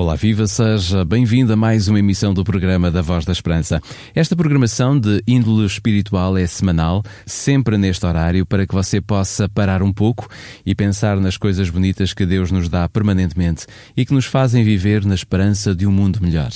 Olá, viva, seja bem-vindo a mais uma emissão do programa da Voz da Esperança. Esta programação de índole espiritual é semanal, sempre neste horário, para que você possa parar um pouco e pensar nas coisas bonitas que Deus nos dá permanentemente e que nos fazem viver na esperança de um mundo melhor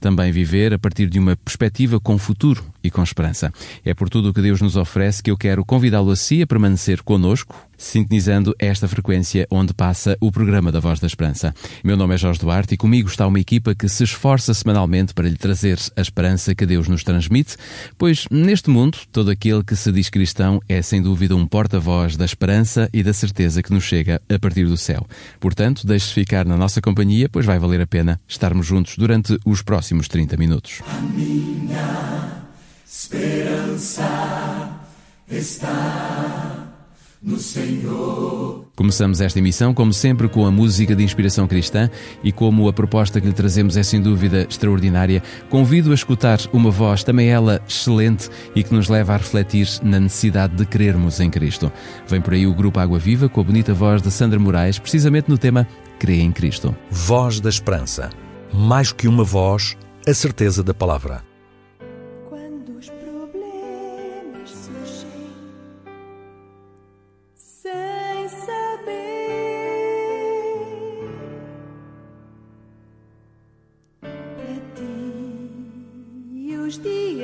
também viver a partir de uma perspectiva com futuro e com esperança. É por tudo o que Deus nos oferece que eu quero convidá-lo a si a permanecer conosco, sintonizando esta frequência onde passa o programa da Voz da Esperança. Meu nome é Jorge Duarte e comigo está uma equipa que se esforça semanalmente para lhe trazer a esperança que Deus nos transmite, pois neste mundo todo aquele que se diz cristão é sem dúvida um porta-voz da esperança e da certeza que nos chega a partir do céu. Portanto, deixe-se ficar na nossa companhia, pois vai valer a pena estarmos juntos durante os próximos 30 minutos. A minha esperança está no Senhor. Começamos esta emissão, como sempre, com a música de inspiração cristã e como a proposta que lhe trazemos é sem dúvida extraordinária, convido a escutar uma voz, também ela excelente e que nos leva a refletir na necessidade de crermos em Cristo. Vem por aí o grupo Água Viva com a bonita voz de Sandra Moraes, precisamente no tema Crê em Cristo. Voz da Esperança. Mais que uma voz, a certeza da palavra.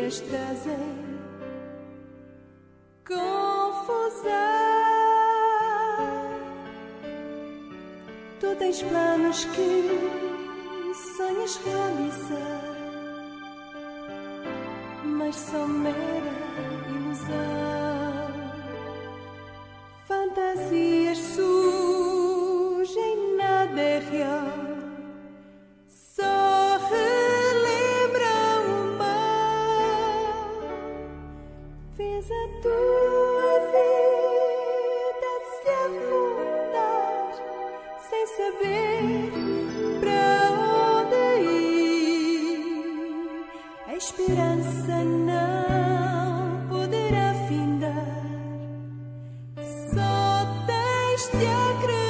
Dias trazem confusão. Tu tens planos que sonhas realizar mas são mera ilusão. Tens de acreditar.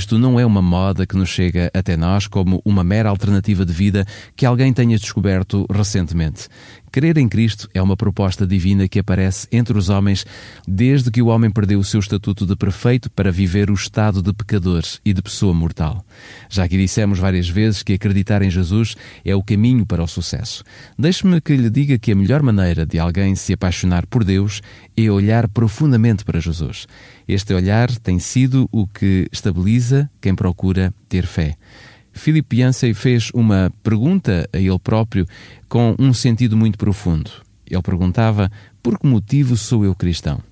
Em Cristo é uma moda que nos chega até nós como uma mera alternativa de vida que alguém tenha descoberto recentemente. Crer em Cristo é uma proposta divina que aparece entre os homens desde que o homem perdeu o seu estatuto de perfeito para viver o estado de pecador e de pessoa mortal. Já que dissemos várias vezes que acreditar em Jesus é o caminho para o sucesso. Deixe-me que lhe diga que a melhor maneira de alguém se apaixonar por Deus é olhar profundamente para Jesus. Este olhar tem sido o que estabiliza quem procura ter fé. Philip Yancey fez uma pergunta a ele próprio com um sentido muito profundo. Ele perguntava: Por que motivo sou eu cristão?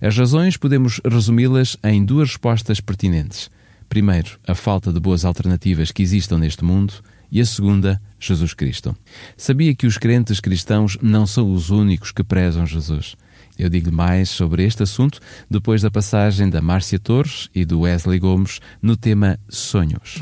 As razões podemos resumi-las em duas respostas pertinentes. Primeiro, a falta de boas alternativas que existam neste mundo, e a segunda, Jesus Cristo. Sabia que os crentes cristãos não são os únicos que prezam Jesus. Eu digo-lhe mais sobre este assunto depois da passagem da Márcia Torres e do Wesley Gomes no tema. Sonhos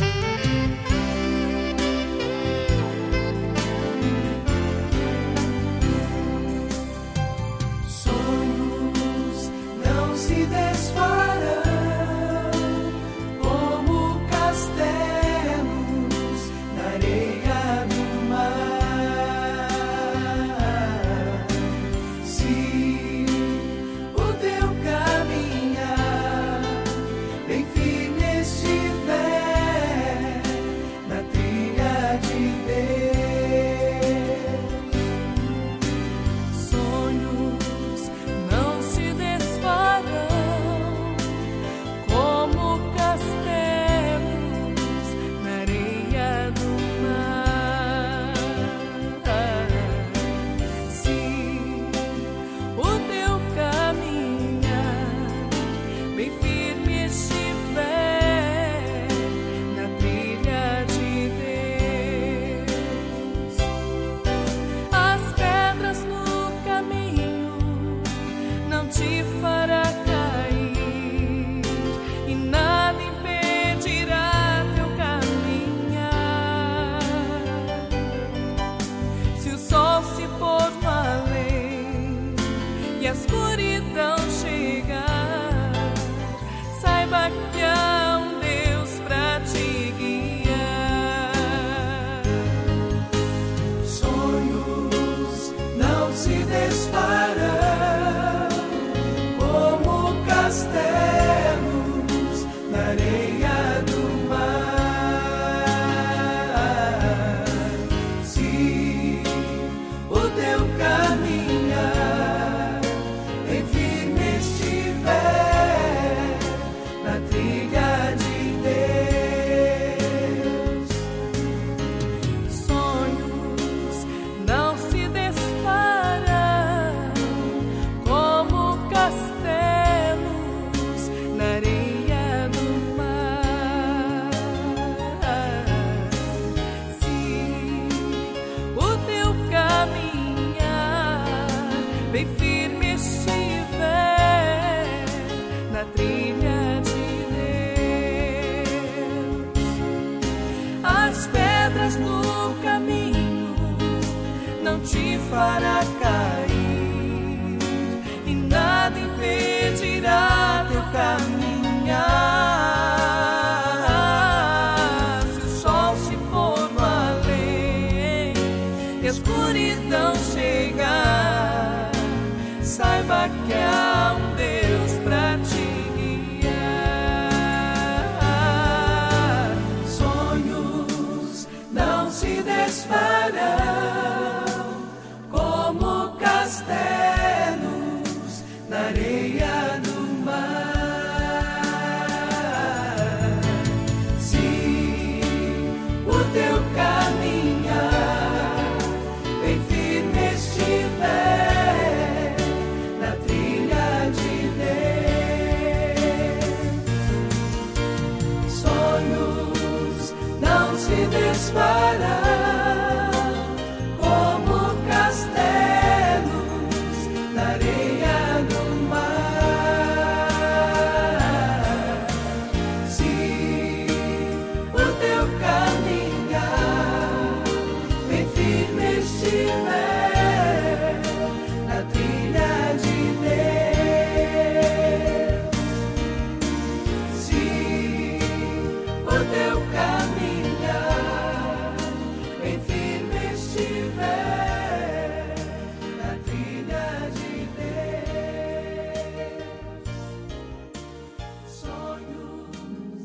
não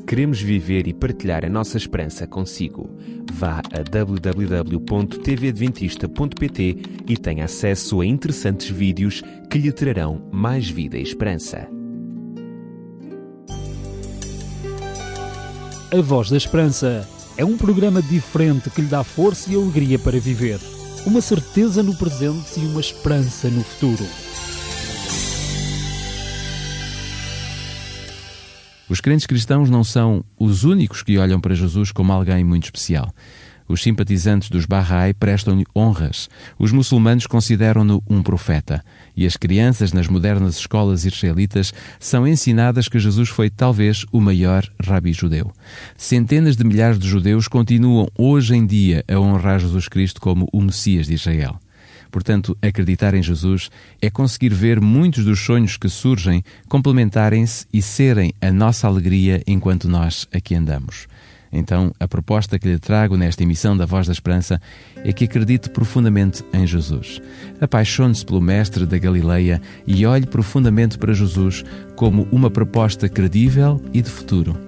Queremos viver e partilhar a nossa esperança consigo. Vá a www.tvadventista.pt e tenha acesso a interessantes vídeos que lhe trarão mais vida e esperança. A Voz da Esperança é um programa diferente que lhe dá força e alegria para viver. Uma certeza no presente e uma esperança no futuro. Os crentes cristãos não são os únicos que olham para Jesus como alguém muito especial. Os simpatizantes dos Bahá'í prestam-lhe honras. Os muçulmanos consideram-no um profeta. E as crianças nas modernas escolas israelitas são ensinadas que Jesus foi talvez o maior rabi judeu. Centenas de milhares de judeus continuam hoje em dia a honrar Jesus Cristo como o Messias de Israel. Portanto, acreditar em Jesus é conseguir ver muitos dos sonhos que surgem complementarem-se e serem a nossa alegria enquanto nós aqui andamos. Então, a proposta que lhe trago nesta emissão da Voz da Esperança é que acredite profundamente em Jesus. Apaixone-se pelo Mestre da Galileia e olhe profundamente para Jesus como uma proposta credível e de futuro.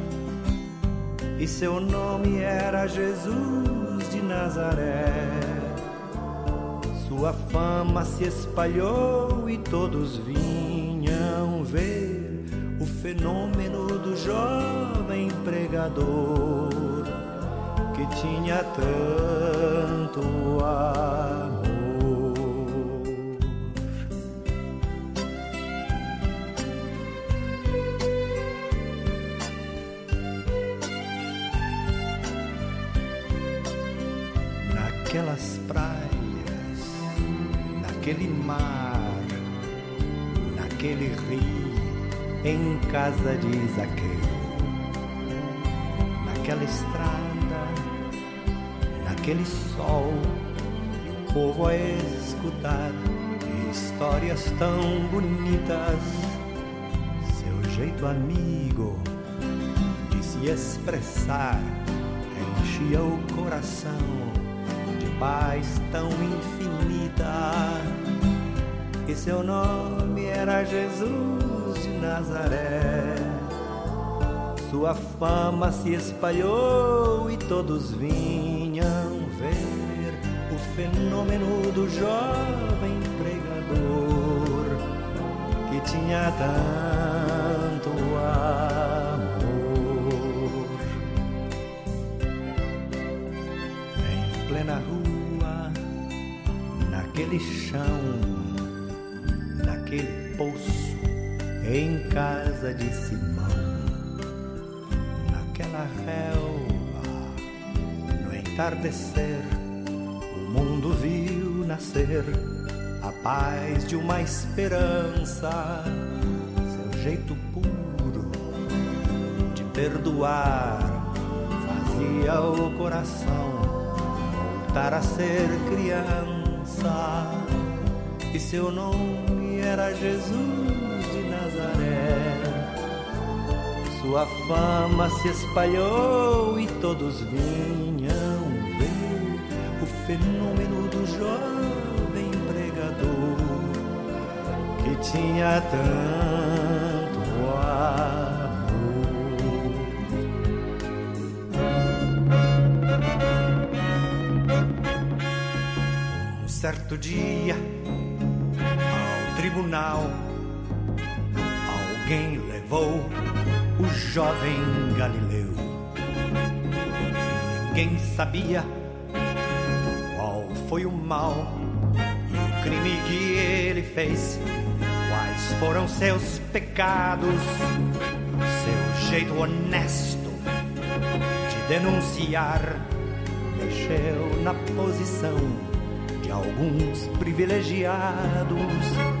E seu nome era Jesus de Nazaré. Sua fama se espalhou e todos vinham ver o fenômeno do jovem pregador que tinha tanto amor. Em casa de Zaqueu, naquela estrada, naquele sol, e o povo a escutar histórias tão bonitas, seu jeito amigo de se expressar enchia o coração de paz tão infinita. E seu nome era Jesus Nazaré. Sua fama se espalhou e todos vinham ver o fenômeno do jovem pregador que tinha tanto amor. em plena rua, naquele chão, naquele poço, em casa de Simão, naquela relva, no entardecer, o mundo viu nascer a paz de uma esperança, seu jeito puro de perdoar fazia o coração voltar a ser criança. E seu nome era Jesus Sua fama se espalhou e todos vinham ver o fenômeno do jovem pregador que tinha tanto amor. Um certo dia, ao tribunal, alguém levou o jovem Galileu. Ninguém sabia qual foi o mal e o crime que ele fez, quais foram seus pecados, seu jeito honesto de denunciar mexeu na posição de alguns privilegiados.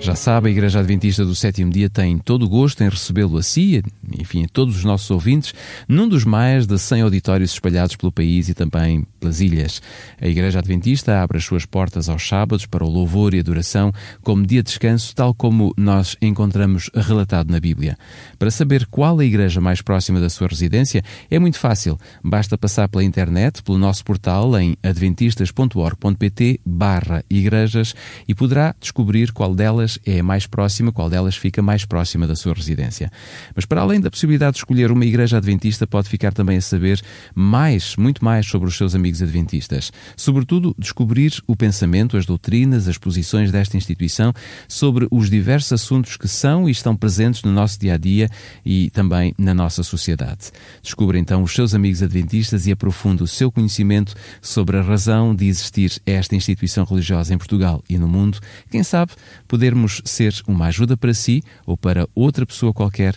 Já sabe, a Igreja Adventista do Sétimo Dia tem todo o gosto em recebê-lo a si, enfim, a todos os nossos ouvintes, num dos mais de 100 auditórios espalhados pelo país e também pelas ilhas. A Igreja Adventista abre as suas portas aos sábados para o louvor e adoração como dia de descanso, tal como nós encontramos relatado na Bíblia. Para saber qual a igreja mais próxima da sua residência, é muito fácil. Basta passar pela internet, pelo nosso portal em adventistas.org.pt barra igrejas e poderá descobrir qual delas é a mais próxima, qual delas fica mais próxima da sua residência. Mas para além da possibilidade de escolher uma igreja adventista, pode ficar também a saber mais, muito mais sobre os seus amigos adventistas. Sobretudo, descobrir o pensamento, as doutrinas, as posições desta instituição sobre os diversos assuntos que são e estão presentes no nosso dia a dia e também na nossa sociedade. Descubra então os seus amigos adventistas e aprofunda o seu conhecimento sobre a razão de existir esta instituição religiosa em Portugal e no mundo. Quem sabe podermos ser uma ajuda para si ou para outra pessoa qualquer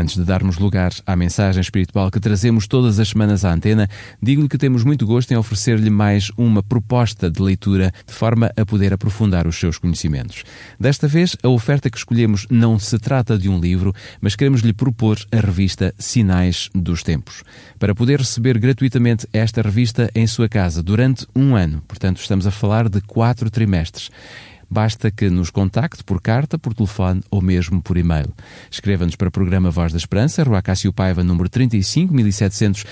Antes de darmos lugar à mensagem espiritual que trazemos todas as semanas à antena, digo-lhe que temos muito gosto em oferecer-lhe mais uma proposta de leitura de forma a poder aprofundar os seus conhecimentos. Desta vez, a oferta que escolhemos não se trata de um livro, mas queremos lhe propor a revista Sinais dos Tempos. Para poder receber gratuitamente esta revista em sua casa durante um ano, portanto, estamos a falar de quatro trimestres. Basta que nos contacte por carta, por telefone ou mesmo por e-mail. Escreva-nos para o programa Voz da Esperança, Rua Cássio Paiva, número 35 1700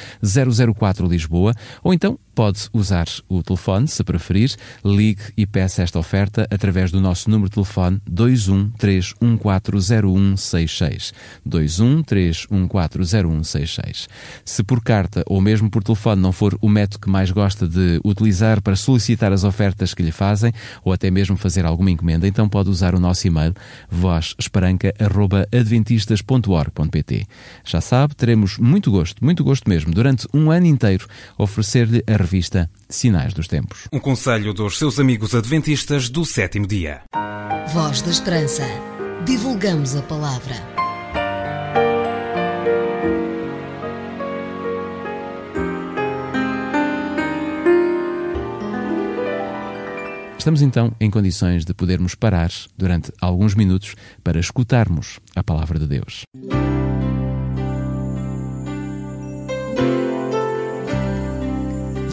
004 Lisboa, ou então pode usar o telefone, se preferir, ligue e peça esta oferta através do nosso número de telefone 213140166. 213140166. Se por carta ou mesmo por telefone não for o método que mais gosta de utilizar para solicitar as ofertas que lhe fazem ou até mesmo fazer alguma encomenda, então pode usar o nosso e-mail vozesperanca.adventistas.org.pt. Já sabe, teremos muito gosto, muito gosto mesmo, durante um ano inteiro, oferecer-lhe a revista Sinais dos Tempos. Um conselho dos seus amigos adventistas do sétimo dia. Voz da Esperança. Divulgamos a palavra. Estamos então em condições de podermos parar durante alguns minutos para escutarmos a palavra de Deus.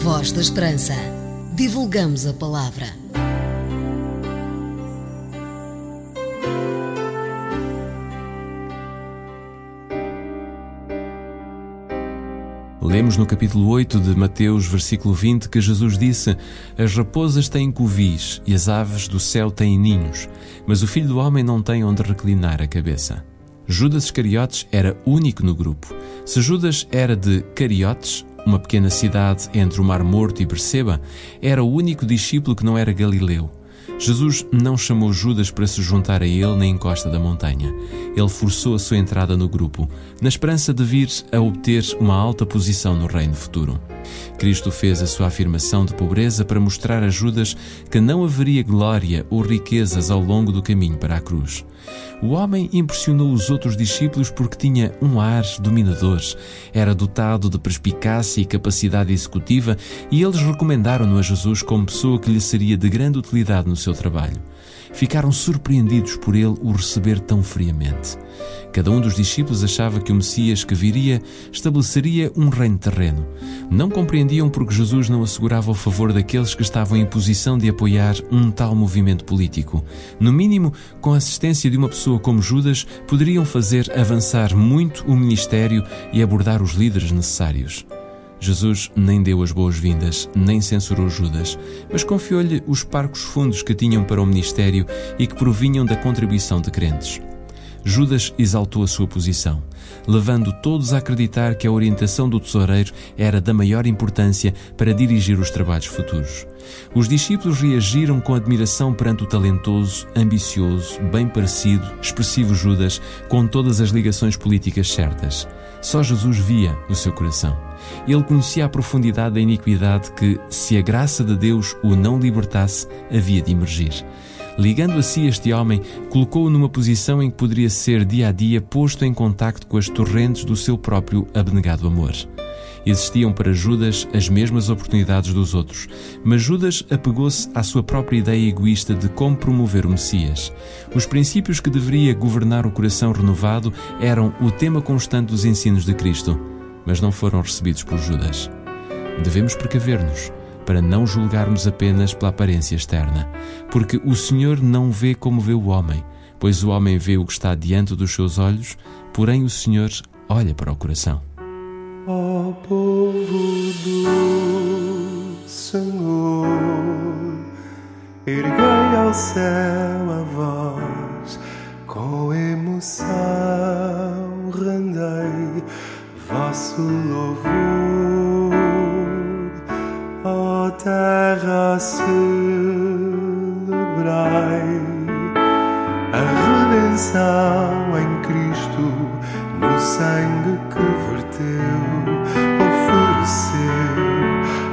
Voz da Esperança. Divulgamos a palavra. Lemos no capítulo 8 de Mateus, versículo 20, que Jesus disse: As raposas têm covis e as aves do céu têm ninhos, mas o filho do homem não tem onde reclinar a cabeça. Judas Iscariotes era único no grupo. Se Judas era de Cariotes, uma pequena cidade entre o Mar Morto e Berseba, era o único discípulo que não era galileu. Jesus não chamou Judas para se juntar a ele na encosta da montanha. Ele forçou a sua entrada no grupo, na esperança de vir a obter uma alta posição no reino futuro. Cristo fez a sua afirmação de pobreza para mostrar a Judas que não haveria glória ou riquezas ao longo do caminho para a cruz. O homem impressionou os outros discípulos porque tinha um ar dominador, era dotado de perspicácia e capacidade executiva e eles recomendaram-no a Jesus como pessoa que lhe seria de grande utilidade no seu trabalho. Ficaram surpreendidos por ele o receber tão friamente. Cada um dos discípulos achava que o Messias que viria estabeleceria um reino terreno. Não compreendiam porque Jesus não assegurava o favor daqueles que estavam em posição de apoiar um tal movimento político. No mínimo, com a assistência de uma pessoa como Judas, poderiam fazer avançar muito o ministério e abordar os líderes necessários. Jesus nem deu as boas-vindas, nem censurou Judas, mas confiou-lhe os parcos fundos que tinham para o ministério e que provinham da contribuição de crentes. Judas exaltou a sua posição, levando todos a acreditar que a orientação do tesoureiro era da maior importância para dirigir os trabalhos futuros. Os discípulos reagiram com admiração perante o talentoso, ambicioso, bem parecido, expressivo Judas, com todas as ligações políticas certas. Só Jesus via o seu coração. Ele conhecia a profundidade da iniquidade que, se a graça de Deus o não libertasse, havia de emergir. Ligando a si este homem, colocou-o numa posição em que poderia ser dia a dia posto em contacto com as torrentes do seu próprio abnegado amor. Existiam para Judas as mesmas oportunidades dos outros, mas Judas apegou-se à sua própria ideia egoísta de como promover o Messias. Os princípios que deveria governar o coração renovado eram o tema constante dos ensinos de Cristo, mas não foram recebidos por Judas. Devemos precaver-nos para não julgarmos apenas pela aparência externa, porque o Senhor não vê como vê o homem, pois o homem vê o que está diante dos seus olhos, porém o Senhor olha para o coração. Ó povo do Senhor, erguei ao céu a voz, com emoção celebrai a redenção em Cristo, no sangue que verteu, ofereceu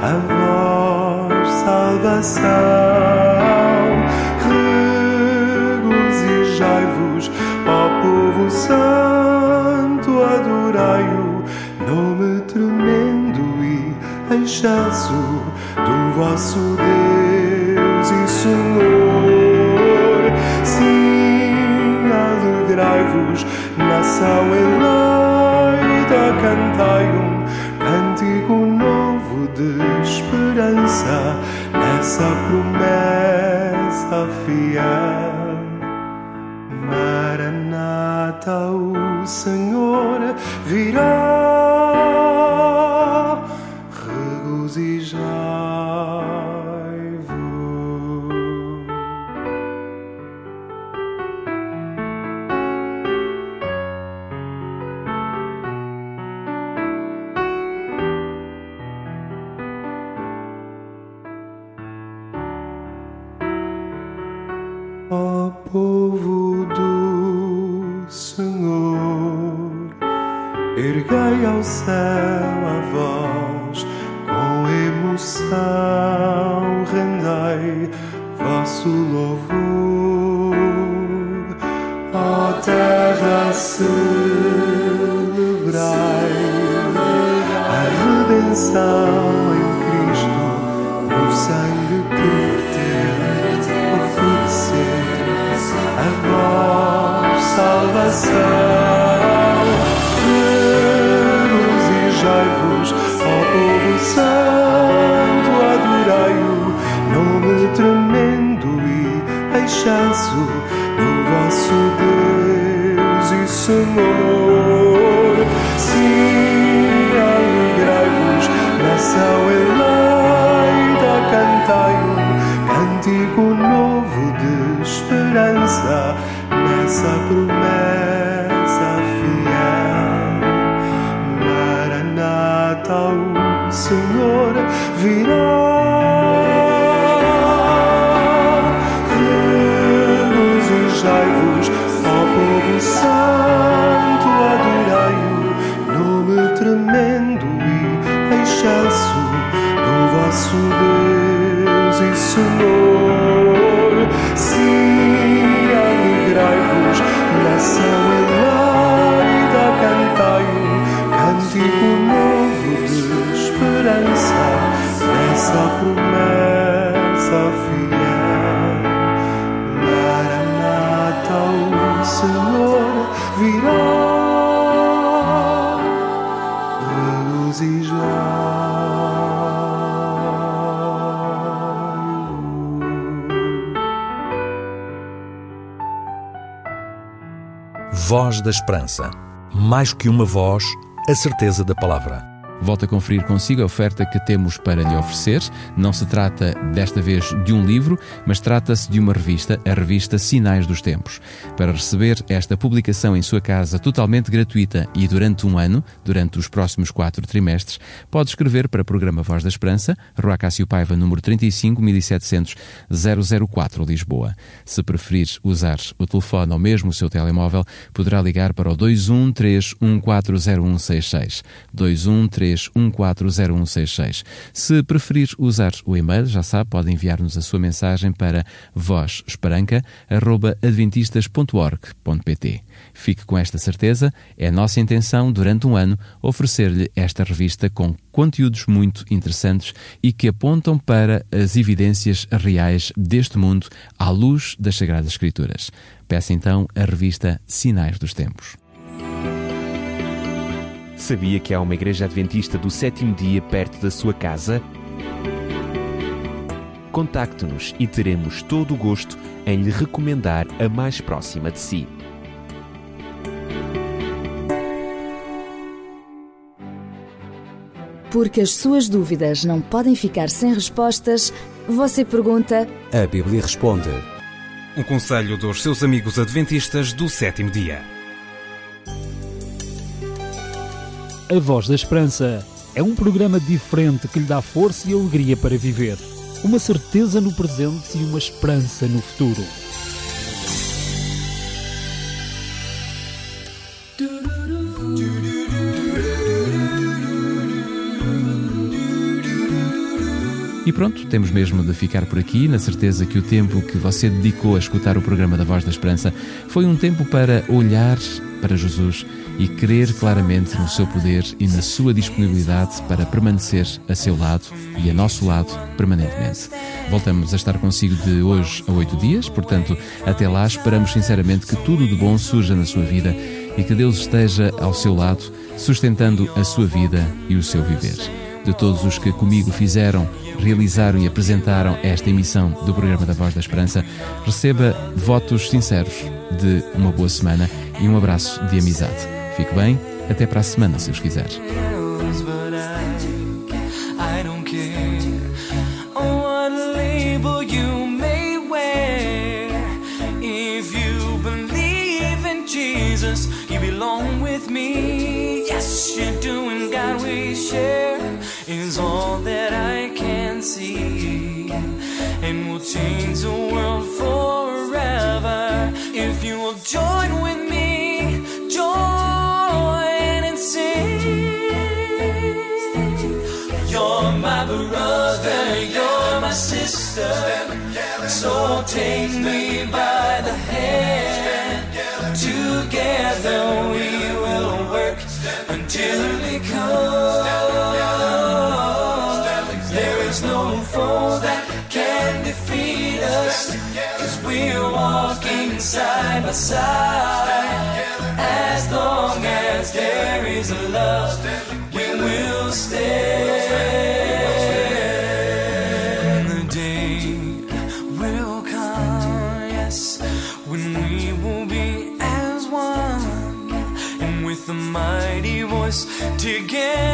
a vós salvação. Regozijai-vos, ó povo santo, adorai-o, excelso do vosso Deus e Senhor. Sim, alegrai-vos, nação eleita, cantai um cântico novo de esperança nessa promessa fiel. Maranata, o Senhor virá. Senhor, erguei ao céu a voz, com emoção rendei vosso louvor. Ó terra, celebrai a redenção salvação. Regozijai-vos, ó povo santo, adorai-o, nome tremendo e excelso do vosso Deus e Senhor. Sim, alegrai-vos, nação eleita, cantai um cântico novo de esperança nessa promessa virá. Regozijai-vos, ó povo santo, adorai-o, nome tremendo e excelso do vosso Deus e Senhor. Voz da Esperança. Mais que uma voz, a certeza da palavra. Volto a conferir consigo a oferta que temos para lhe oferecer. Não se trata desta vez de um livro, mas trata-se de uma revista, a revista Sinais dos Tempos. Para receber esta publicação em sua casa totalmente gratuita e durante um ano, durante os próximos quatro trimestres, pode escrever para o programa Voz da Esperança, Rua Cássio Paiva, número 35 1700 004, Lisboa. Se preferir usar o telefone ou mesmo o seu telemóvel, poderá ligar para o 213140166. 213 140166. Se preferir usar o e-mail, já sabe, pode enviar-nos a sua mensagem para vozesperanca.adventistas.org.pt. Fique com esta certeza, é nossa intenção, durante um ano, oferecer-lhe esta revista com conteúdos muito interessantes e que apontam para as evidências reais deste mundo à luz das Sagradas Escrituras. Peça então a revista Sinais dos Tempos. Sabia que há uma igreja adventista do sétimo dia perto da sua casa? Contacte-nos e teremos todo o gosto em lhe recomendar a mais próxima de si. Porque as suas dúvidas não podem ficar sem respostas, você pergunta. A Bíblia responde. Um conselho dos seus amigos adventistas do sétimo dia. A Voz da Esperança é um programa diferente que lhe dá força e alegria para viver. Uma certeza no presente e uma esperança no futuro. E pronto, temos mesmo de ficar por aqui, na certeza que o tempo que você dedicou a escutar o programa da Voz da Esperança foi um tempo para olhar para Jesus e crer claramente no seu poder e na sua disponibilidade para permanecer a seu lado e a nosso lado permanentemente. Voltamos a estar consigo de hoje a oito dias, portanto, até lá esperamos sinceramente que tudo de bom surja na sua vida e que Deus esteja ao seu lado, sustentando a sua vida e o seu viver. De todos os que comigo fizeram, realizaram e apresentaram esta emissão do programa da Voz da Esperança, receba votos sinceros de uma boa semana e um abraço de amizade. Fique bem, até para a semana, se os quiser. You belong with me. Yes, you're doing God we share is all that I can see, and will change the world can defeat us. Cause we're walking side by side. As long as there is a love, we will stand. The day will come, yes, when we will be as one. And with a mighty voice, together